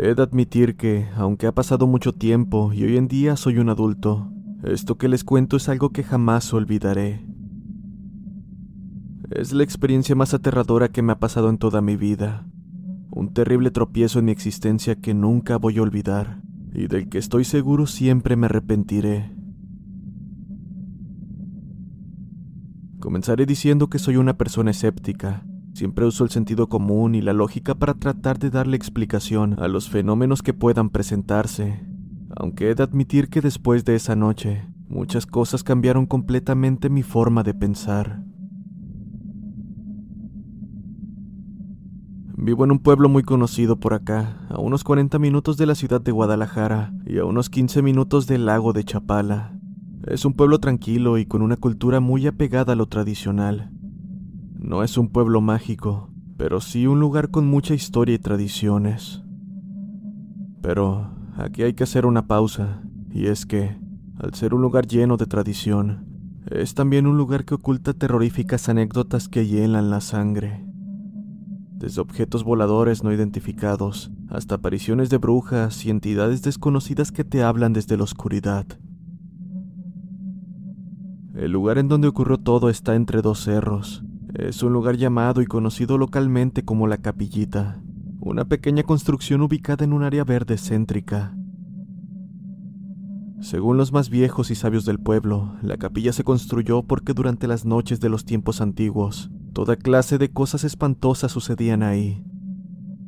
He de admitir que, aunque ha pasado mucho tiempo y hoy en día soy un adulto, esto que les cuento es algo que jamás olvidaré. Es la experiencia más aterradora que me ha pasado en toda mi vida. Un terrible tropiezo en mi existencia que nunca voy a olvidar y del que estoy seguro siempre me arrepentiré. Comenzaré diciendo que soy una persona escéptica, Siempre uso el sentido común y la lógica para tratar de darle explicación a los fenómenos que puedan presentarse. Aunque he de admitir que después de esa noche, muchas cosas cambiaron completamente mi forma de pensar. Vivo en un pueblo muy conocido por acá, a unos 40 minutos de la ciudad de Guadalajara y a unos 15 minutos del lago de Chapala. Es un pueblo tranquilo y con una cultura muy apegada a lo tradicional. No es un pueblo mágico, pero sí un lugar con mucha historia y tradiciones. Pero aquí hay que hacer una pausa, y es que, al ser un lugar lleno de tradición, es también un lugar que oculta terroríficas anécdotas que hielan la sangre. Desde objetos voladores no identificados hasta apariciones de brujas y entidades desconocidas que te hablan desde la oscuridad. El lugar en donde ocurrió todo está entre dos cerros, es un lugar llamado y conocido localmente como la Capillita, una pequeña construcción ubicada en un área verde céntrica. Según los más viejos y sabios del pueblo, la capilla se construyó porque durante las noches de los tiempos antiguos, toda clase de cosas espantosas sucedían ahí.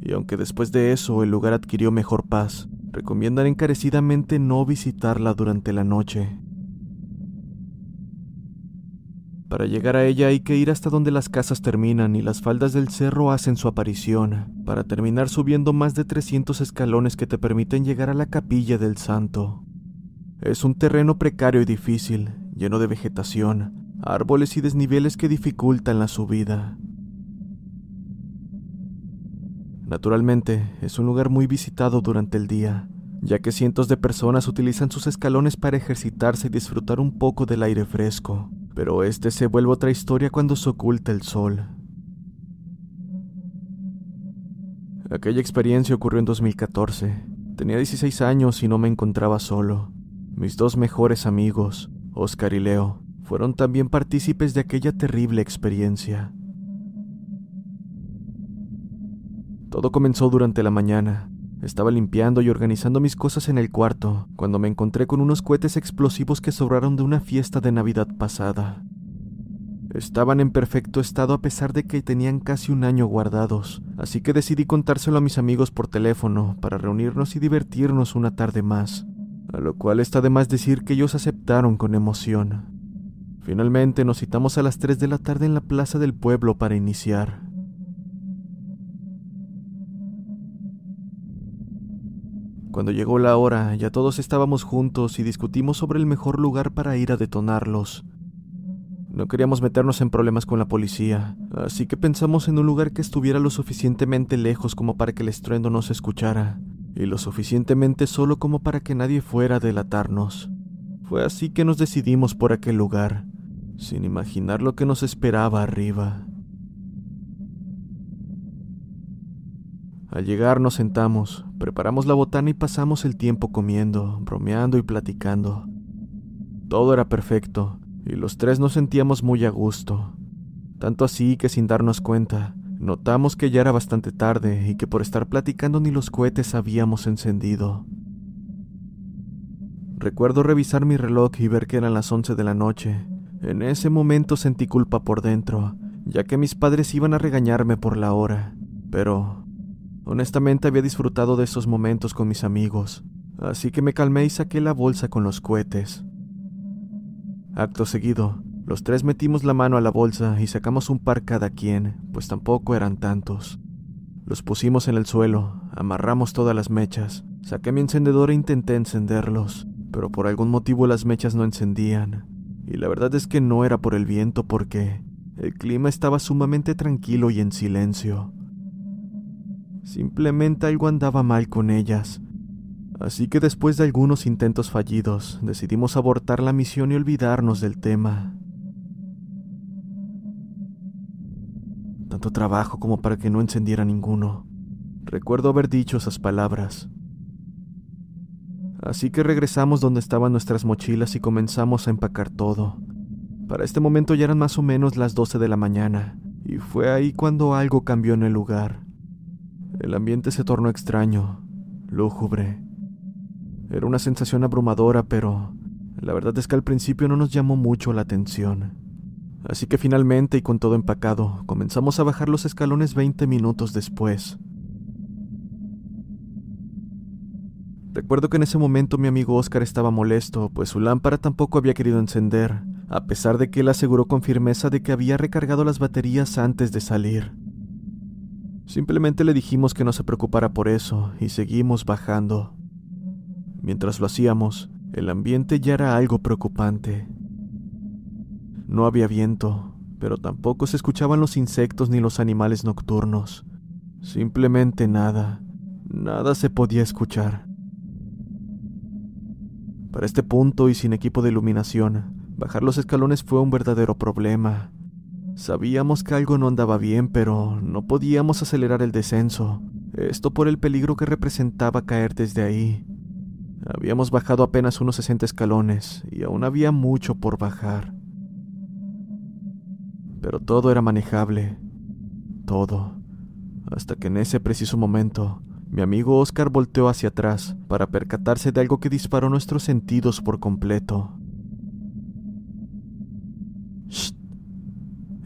Y aunque después de eso el lugar adquirió mejor paz, recomiendan encarecidamente no visitarla durante la noche. Para llegar a ella hay que ir hasta donde las casas terminan y las faldas del cerro hacen su aparición, para terminar subiendo más de 300 escalones que te permiten llegar a la capilla del santo. Es un terreno precario y difícil, lleno de vegetación, árboles y desniveles que dificultan la subida. Naturalmente, es un lugar muy visitado durante el día, ya que cientos de personas utilizan sus escalones para ejercitarse y disfrutar un poco del aire fresco pero este se vuelve otra historia cuando se oculta el sol. Aquella experiencia ocurrió en 2014. Tenía 16 años y no me encontraba solo. Mis dos mejores amigos, Oscar y Leo, fueron también partícipes de aquella terrible experiencia. Todo comenzó durante la mañana. Estaba limpiando y organizando mis cosas en el cuarto cuando me encontré con unos cohetes explosivos que sobraron de una fiesta de Navidad pasada. Estaban en perfecto estado a pesar de que tenían casi un año guardados, así que decidí contárselo a mis amigos por teléfono para reunirnos y divertirnos una tarde más, a lo cual está de más decir que ellos aceptaron con emoción. Finalmente nos citamos a las 3 de la tarde en la plaza del pueblo para iniciar. Cuando llegó la hora, ya todos estábamos juntos y discutimos sobre el mejor lugar para ir a detonarlos. No queríamos meternos en problemas con la policía, así que pensamos en un lugar que estuviera lo suficientemente lejos como para que el estruendo no se escuchara, y lo suficientemente solo como para que nadie fuera a delatarnos. Fue así que nos decidimos por aquel lugar, sin imaginar lo que nos esperaba arriba. Al llegar nos sentamos, preparamos la botana y pasamos el tiempo comiendo, bromeando y platicando. Todo era perfecto, y los tres nos sentíamos muy a gusto. Tanto así que sin darnos cuenta, notamos que ya era bastante tarde y que por estar platicando ni los cohetes habíamos encendido. Recuerdo revisar mi reloj y ver que eran las once de la noche, En ese momento sentí culpa por dentro, ya que mis padres iban a regañarme por la hora, pero honestamente había disfrutado de esos momentos con mis amigos, así que me calmé y saqué la bolsa con los cohetes. Acto seguido, los tres metimos la mano a la bolsa y sacamos un par cada quien, pues tampoco eran tantos. Los pusimos en el suelo, amarramos todas las mechas, saqué mi encendedor e intenté encenderlos, pero por algún motivo las mechas no encendían. Y la verdad es que no era por el viento porque el clima estaba sumamente tranquilo y en silencio. Simplemente algo andaba mal con ellas. Así que después de algunos intentos fallidos, decidimos abortar la misión y olvidarnos del tema. Tanto trabajo como para que no encendiera ninguno. Recuerdo haber dicho esas palabras. Así que regresamos donde estaban nuestras mochilas y comenzamos a empacar todo. Para este momento ya eran más o menos las 12 de la mañana, y fue ahí cuando algo cambió en el lugar. El ambiente se tornó extraño, lúgubre. Era una sensación abrumadora, pero la verdad es que al principio no nos llamó mucho la atención. Así que finalmente y con todo empacado, comenzamos a bajar los escalones 20 minutos después. Recuerdo que en ese momento mi amigo Oscar estaba molesto, pues su lámpara tampoco había querido encender, a pesar de que él aseguró con firmeza de que había recargado las baterías antes de salir. Simplemente le dijimos que no se preocupara por eso y seguimos bajando. Mientras lo hacíamos, el ambiente ya era algo preocupante. No había viento, pero tampoco se escuchaban los insectos ni los animales nocturnos. Simplemente nada, nada se podía escuchar. Para este punto y sin equipo de iluminación, bajar los escalones fue un verdadero problema. Sabíamos que algo no andaba bien, pero no podíamos acelerar el descenso, esto por el peligro que representaba caer desde ahí. Habíamos bajado apenas unos 60 escalones y aún había mucho por bajar. Pero todo era manejable, todo, hasta que en ese preciso momento mi amigo Oscar volteó hacia atrás para percatarse de algo que disparó nuestros sentidos por completo.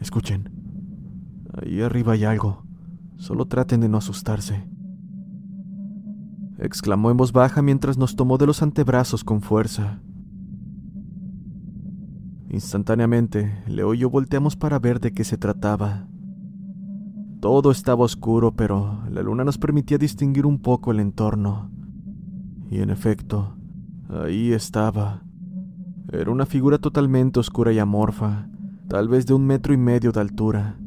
Escuchen. Ahí arriba hay algo. Solo traten de no asustarse. Exclamó en voz baja mientras nos tomó de los antebrazos con fuerza. Instantáneamente, Leo y yo volteamos para ver de qué se trataba. Todo estaba oscuro, pero la luna nos permitía distinguir un poco el entorno. Y en efecto, ahí estaba. Era una figura totalmente oscura y amorfa, tal vez de un metro y medio de altura.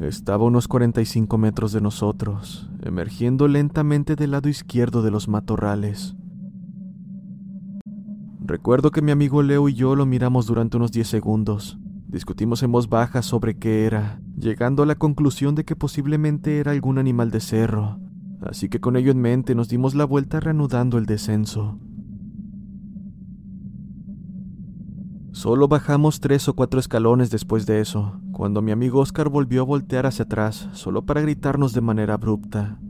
Estaba a unos 45 metros de nosotros, emergiendo lentamente del lado izquierdo de los matorrales. Recuerdo que mi amigo Leo y yo lo miramos durante unos 10 segundos. Discutimos en voz baja sobre qué era, llegando a la conclusión de que posiblemente era algún animal de cerro, así que con ello en mente nos dimos la vuelta reanudando el descenso. Solo bajamos tres o cuatro escalones después de eso, cuando mi amigo Oscar volvió a voltear hacia atrás, solo para gritarnos de manera abrupta.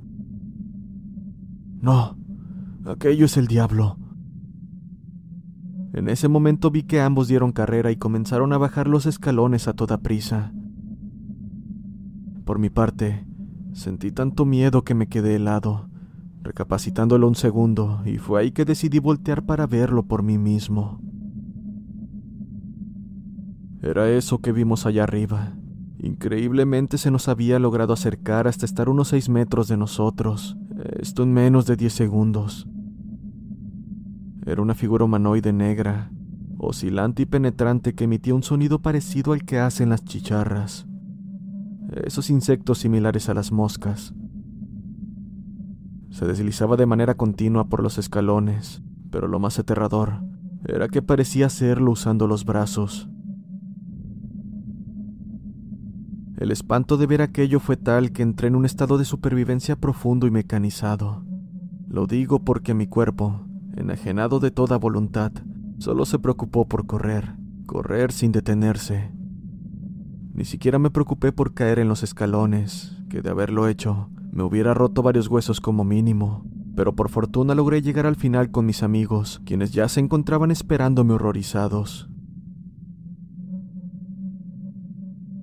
No, aquello es el diablo. En ese momento vi que ambos dieron carrera y comenzaron a bajar los escalones a toda prisa. Por mi parte, sentí tanto miedo que me quedé helado, recapacitándolo un segundo, y fue ahí que decidí voltear para verlo por mí mismo. Era eso que vimos allá arriba. Increíblemente se nos había logrado acercar hasta estar unos seis metros de nosotros, esto en menos de diez segundos. Era una figura humanoide negra, oscilante y penetrante que emitía un sonido parecido al que hacen las chicharras, esos insectos similares a las moscas. Se deslizaba de manera continua por los escalones, pero lo más aterrador era que parecía hacerlo usando los brazos. El espanto de ver aquello fue tal que entré en un estado de supervivencia profundo y mecanizado. Lo digo porque mi cuerpo, enajenado de toda voluntad, solo se preocupó por correr, correr sin detenerse. Ni siquiera me preocupé por caer en los escalones, que de haberlo hecho, me hubiera roto varios huesos como mínimo, pero por fortuna logré llegar al final con mis amigos, quienes ya se encontraban esperándome horrorizados.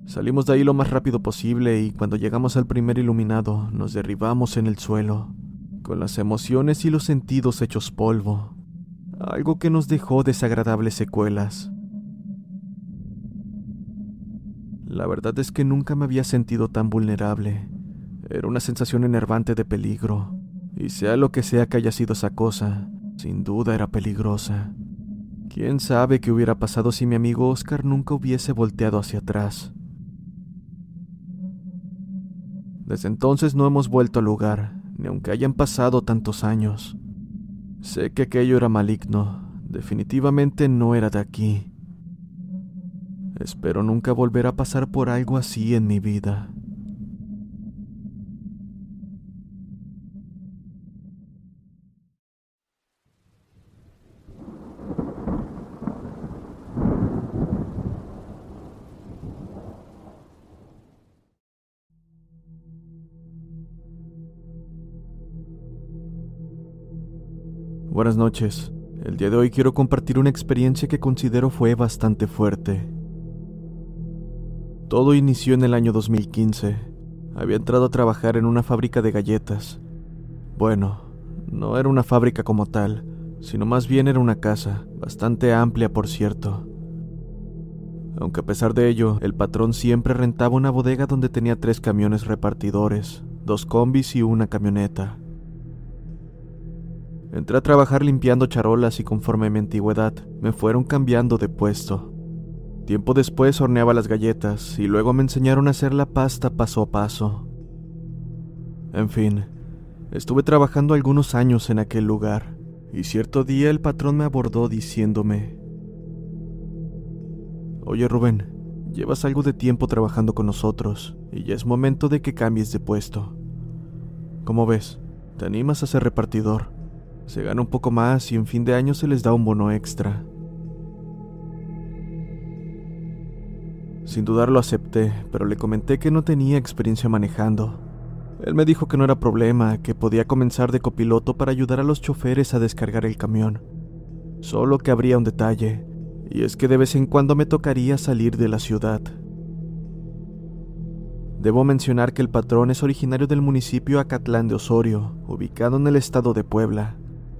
Salimos de ahí lo más rápido posible y cuando llegamos al primer iluminado nos derribamos en el suelo, con las emociones y los sentidos hechos polvo, algo que nos dejó desagradables secuelas. La verdad es que nunca me había sentido tan vulnerable. Era una sensación enervante de peligro, y sea lo que sea que haya sido esa cosa, sin duda era peligrosa. ¿Quién sabe qué hubiera pasado si mi amigo Oscar nunca hubiese volteado hacia atrás? Desde entonces no hemos vuelto al lugar, ni aunque hayan pasado tantos años. Sé que aquello era maligno, definitivamente no era de aquí. Espero nunca volver a pasar por algo así en mi vida. Buenas noches. El día de hoy quiero compartir una experiencia que considero fue bastante fuerte. Todo inició en el año 2015. Había entrado a trabajar en una fábrica de galletas. Bueno, no era una fábrica como tal, sino más bien era una casa, bastante amplia por cierto. Aunque a pesar de ello, el patrón siempre rentaba una bodega donde tenía tres camiones repartidores, dos combis y una camioneta. Entré a trabajar limpiando charolas y conforme mi antigüedad me fueron cambiando de puesto. Tiempo después horneaba las galletas y luego me enseñaron a hacer la pasta paso a paso. En fin, estuve trabajando algunos años en aquel lugar y cierto día el patrón me abordó diciéndome, Oye Rubén, llevas algo de tiempo trabajando con nosotros y ya es momento de que cambies de puesto. ¿Cómo ves? ¿Te animas a ser repartidor? Se gana un poco más y en fin de año se les da un bono extra. Sin dudarlo acepté, pero le comenté que no tenía experiencia manejando. Él me dijo que no era problema, que podía comenzar de copiloto para ayudar a los choferes a descargar el camión. Solo que habría un detalle, y es que de vez en cuando me tocaría salir de la ciudad. Debo mencionar que el patrón es originario del municipio Acatlán de Osorio, ubicado en el estado de Puebla,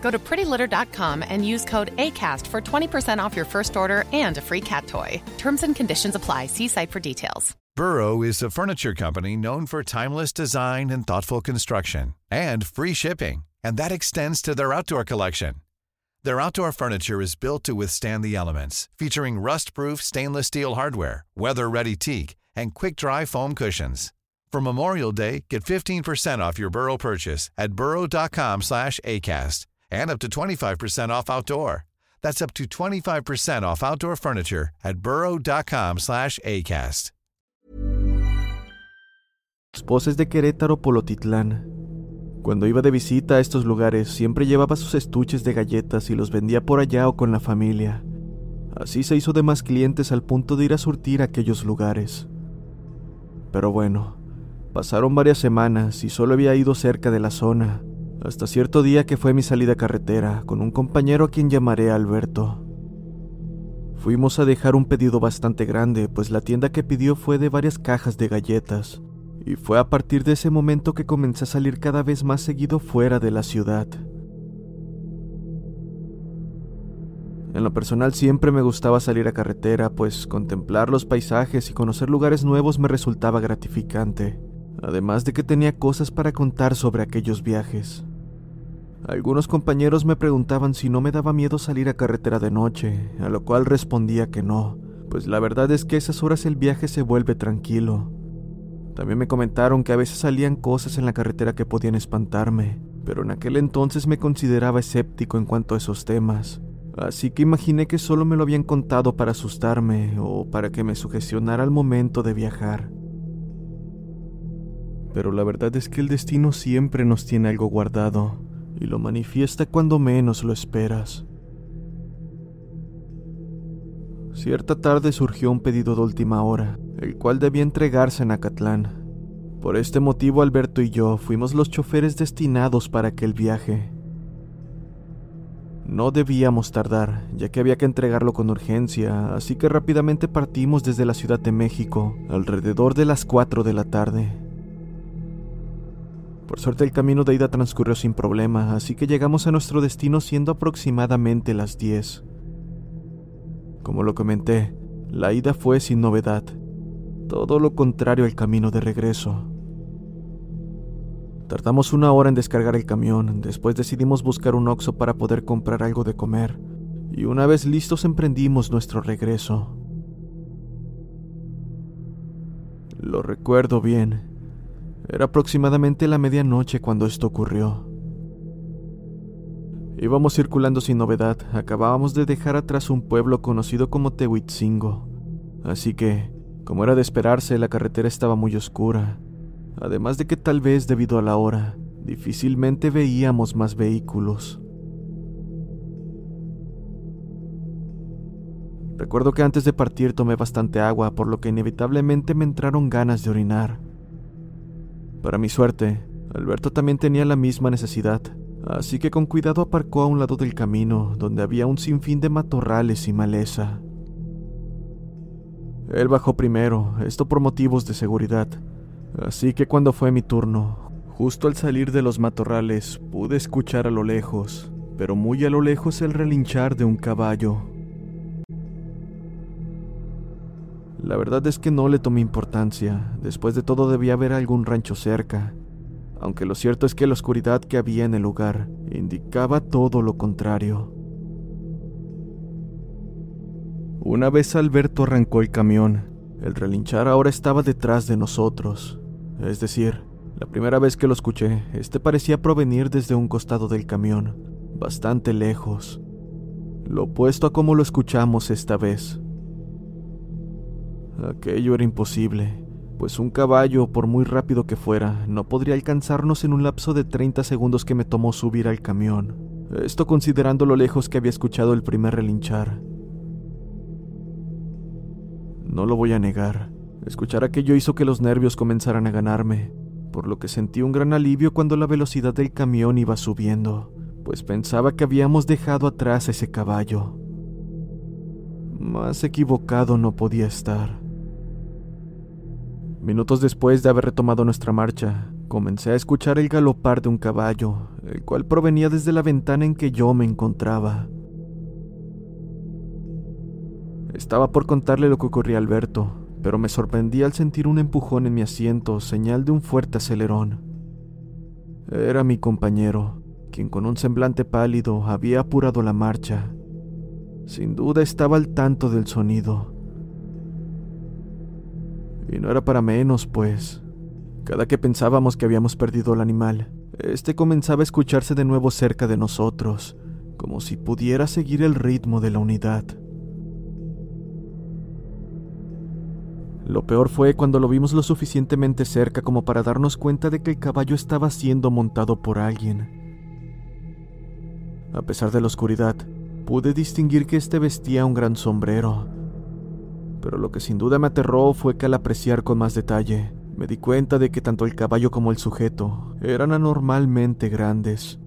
Go to prettylitter.com and use code ACAST for 20% off your first order and a free cat toy. Terms and conditions apply. See site for details. Burrow is a furniture company known for timeless design and thoughtful construction and free shipping, and that extends to their outdoor collection. Their outdoor furniture is built to withstand the elements, featuring rust-proof stainless steel hardware, weather-ready teak, and quick-dry foam cushions. For Memorial Day, get 15% off your Burrow purchase at burrow.com slash ACAST and up to 25% off outdoor. That's up to 25% off outdoor furniture at burrow.com slash ACAST. de Querétaro, Polotitlán. Cuando iba de visita a estos lugares, siempre llevaba sus estuches de galletas y los vendía por allá o con la familia. Así se hizo de más clientes al punto de ir a surtir aquellos lugares. Pero bueno, pasaron varias semanas y solo había ido cerca de la zona, hasta cierto día que fue mi salida carretera con un compañero a quien llamaré Alberto. Fuimos a dejar un pedido bastante grande, pues la tienda que pidió fue de varias cajas de galletas, y fue a partir de ese momento que comencé a salir cada vez más seguido fuera de la ciudad. En lo personal siempre me gustaba salir a carretera, pues contemplar los paisajes y conocer lugares nuevos me resultaba gratificante, además de que tenía cosas para contar sobre aquellos viajes. Algunos compañeros me preguntaban si no me daba miedo salir a carretera de noche, a lo cual respondía que no, pues la verdad es que a esas horas el viaje se vuelve tranquilo. También me comentaron que a veces salían cosas en la carretera que podían espantarme, pero en aquel entonces me consideraba escéptico en cuanto a esos temas, así que imaginé que solo me lo habían contado para asustarme o para que me sugestionara al momento de viajar. pero la verdad es que el destino siempre nos tiene algo guardado y lo manifiesta cuando menos lo esperas. Cierta tarde surgió un pedido de última hora, el cual debía entregarse en Acatlán. Por este motivo Alberto y yo fuimos los choferes destinados para aquel viaje. No debíamos tardar, ya que había que entregarlo con urgencia, así que rápidamente partimos desde la Ciudad de México, alrededor de las 4 de la tarde. Por suerte el camino de ida transcurrió sin problema, así que llegamos a nuestro destino siendo aproximadamente las 10. Como lo comenté, la ida fue sin novedad, todo lo contrario al camino de regreso. Tardamos una hora en descargar el camión, después decidimos buscar un Oxxo para poder comprar algo de comer, y una vez listos emprendimos nuestro regreso. Lo recuerdo bien, era aproximadamente la medianoche cuando esto ocurrió. Íbamos circulando sin novedad, acabábamos de dejar atrás un pueblo conocido como Tehuitzingo, así que, como era de esperarse, la carretera estaba muy oscura, además de que tal vez debido a la hora, difícilmente veíamos más vehículos. Recuerdo que antes de partir tomé bastante agua, por lo que inevitablemente me entraron ganas de orinar. Para mi suerte, Alberto también tenía la misma necesidad, así que con cuidado aparcó a un lado del camino, donde había un sinfín de matorrales y maleza. Él bajó primero, esto por motivos de seguridad, así que cuando fue mi turno, justo al salir de los matorrales, pude escuchar a lo lejos, pero muy a lo lejos el relinchar de un caballo. La verdad es que no le tomé importancia, después de todo debía haber algún rancho cerca, aunque lo cierto es que la oscuridad que había en el lugar indicaba todo lo contrario. Una vez Alberto arrancó el camión, el relinchar ahora estaba detrás de nosotros, es decir, la primera vez que lo escuché, este parecía provenir desde un costado del camión, bastante lejos, lo opuesto a como lo escuchamos esta vez. Aquello era imposible, pues un caballo, por muy rápido que fuera, no podría alcanzarnos en un lapso de 30 segundos que me tomó subir al camión. Esto considerando lo lejos que había escuchado el primer relinchar. No lo voy a negar, escuchar aquello hizo que los nervios comenzaran a ganarme, por lo que sentí un gran alivio cuando la velocidad del camión iba subiendo, pues pensaba que habíamos dejado atrás ese caballo. Más equivocado no podía estar. Minutos después de haber retomado nuestra marcha, comencé a escuchar el galopar de un caballo, el cual provenía desde la ventana en que yo me encontraba. Estaba por contarle lo que ocurría a Alberto, pero me sorprendí al sentir un empujón en mi asiento, señal de un fuerte acelerón. Era mi compañero, quien con un semblante pálido había apurado la marcha. Sin duda estaba al tanto del sonido y no era para menos, pues. Cada que pensábamos que habíamos perdido al animal, este comenzaba a escucharse de nuevo cerca de nosotros, como si pudiera seguir el ritmo de la unidad. Lo peor fue cuando lo vimos lo suficientemente cerca como para darnos cuenta de que el caballo estaba siendo montado por alguien. A pesar de la oscuridad, pude distinguir que este vestía un gran sombrero, pero lo que sin duda me aterró fue que al apreciar con más detalle, me di cuenta de que tanto el caballo como el sujeto eran anormalmente grandes.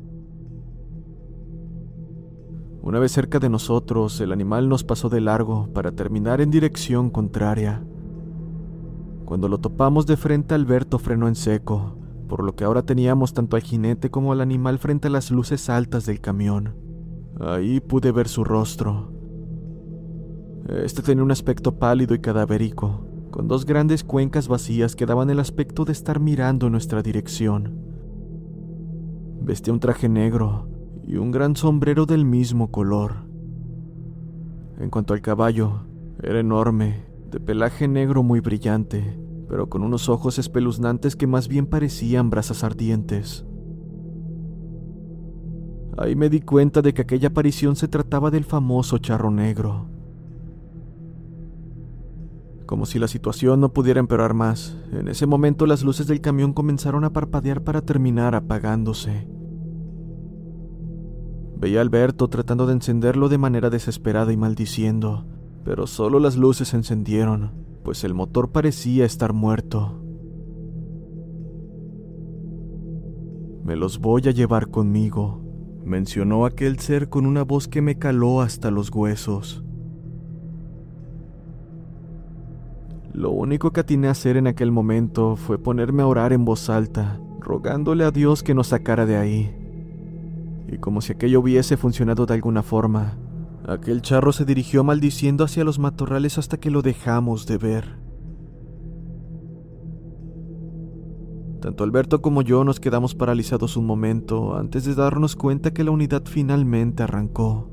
Una vez cerca de nosotros, el animal nos pasó de largo para terminar en dirección contraria. Cuando lo topamos de frente, Alberto frenó en seco, por lo que ahora teníamos tanto al jinete como al animal frente a las luces altas del camión. Ahí pude ver su rostro, este tenía un aspecto pálido y cadavérico, con dos grandes cuencas vacías que daban el aspecto de estar mirando en nuestra dirección. Vestía un traje negro y un gran sombrero del mismo color. En cuanto al caballo, era enorme, de pelaje negro muy brillante, pero con unos ojos espeluznantes que más bien parecían brasas ardientes. Ahí me di cuenta de que aquella aparición se trataba del famoso charro negro, Como si la situación no pudiera empeorar más, en ese momento las luces del camión comenzaron a parpadear para terminar apagándose. Veía a Alberto tratando de encenderlo de manera desesperada y maldiciendo, pero solo las luces se encendieron, pues el motor parecía estar muerto. Me los voy a llevar conmigo, mencionó aquel ser con una voz que me caló hasta los huesos. Lo único que atiné a hacer en aquel momento fue ponerme a orar en voz alta, rogándole a Dios que nos sacara de ahí. Y como si aquello hubiese funcionado de alguna forma, aquel charro se dirigió maldiciendo hacia los matorrales hasta que lo dejamos de ver. Tanto Alberto como yo nos quedamos paralizados un momento antes de darnos cuenta que la unidad finalmente arrancó.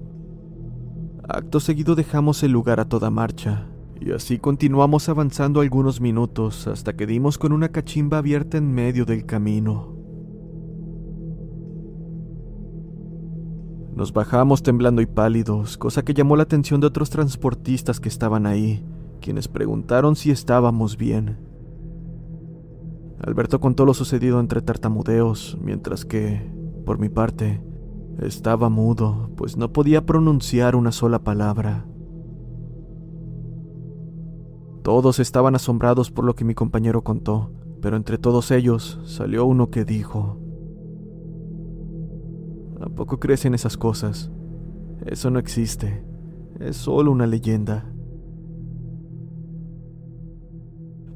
Acto seguido dejamos el lugar a toda marcha, y así continuamos avanzando algunos minutos hasta que dimos con una cachimba abierta en medio del camino. Nos bajamos temblando y pálidos, cosa que llamó la atención de otros transportistas que estaban ahí, quienes preguntaron si estábamos bien. Alberto contó lo sucedido entre tartamudeos, mientras que, por mi parte, estaba mudo, pues no podía pronunciar una sola palabra. Todos estaban asombrados por lo que mi compañero contó, pero entre todos ellos salió uno que dijo, ¿A poco crees en esas cosas? Eso no existe, es solo una leyenda.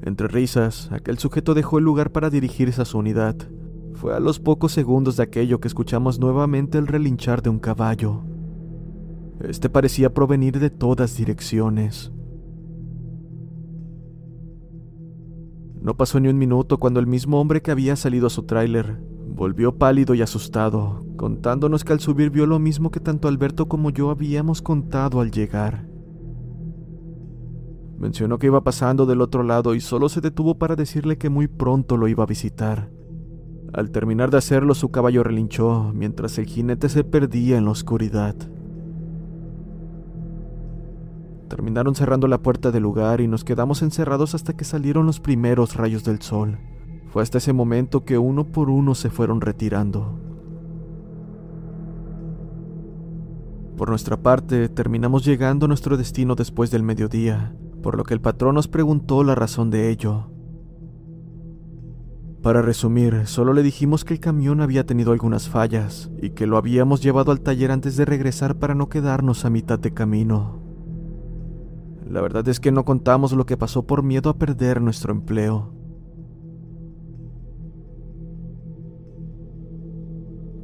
Entre risas, aquel sujeto dejó el lugar para dirigirse a su unidad. Fue a los pocos segundos de aquello que escuchamos nuevamente el relinchar de un caballo. Este parecía provenir de todas direcciones. No pasó ni un minuto cuando el mismo hombre que había salido a su tráiler volvió pálido y asustado, contándonos que al subir vio lo mismo que tanto Alberto como yo habíamos contado al llegar. Mencionó que iba pasando del otro lado y solo se detuvo para decirle que muy pronto lo iba a visitar. Al terminar de hacerlo, su caballo relinchó, mientras el jinete se perdía en la oscuridad. Terminaron cerrando la puerta del lugar y nos quedamos encerrados hasta que salieron los primeros rayos del sol. Fue hasta ese momento que uno por uno se fueron retirando. Por nuestra parte, terminamos llegando a nuestro destino después del mediodía, por lo que el patrón nos preguntó la razón de ello. Para resumir, solo le dijimos que el camión había tenido algunas fallas y que lo habíamos llevado al taller antes de regresar para no quedarnos a mitad de camino. La verdad es que no contamos lo que pasó por miedo a perder nuestro empleo.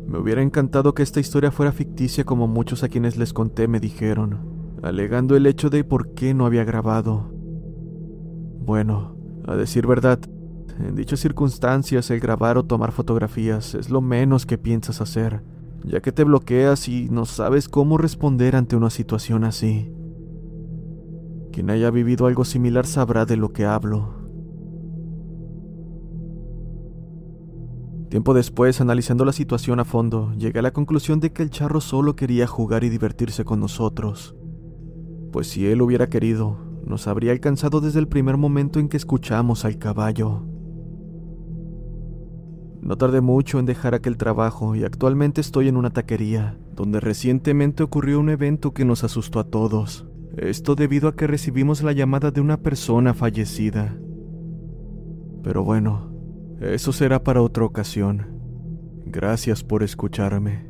Me hubiera encantado que esta historia fuera ficticia como muchos a quienes les conté me dijeron, alegando el hecho de por qué no había grabado. Bueno, a decir verdad, en dichas circunstancias el grabar o tomar fotografías es lo menos que piensas hacer, ya que te bloqueas y no sabes cómo responder ante una situación así. Quien haya vivido algo similar sabrá de lo que hablo. Tiempo después, analizando la situación a fondo, llegué a la conclusión de que el charro solo quería jugar y divertirse con nosotros. Pues si él hubiera querido, nos habría alcanzado desde el primer momento en que escuchamos al caballo. No tardé mucho en dejar aquel trabajo y actualmente estoy en una taquería, donde recientemente ocurrió un evento que nos asustó a todos. Esto debido a que recibimos la llamada de una persona fallecida. Pero bueno, eso será para otra ocasión. Gracias por escucharme.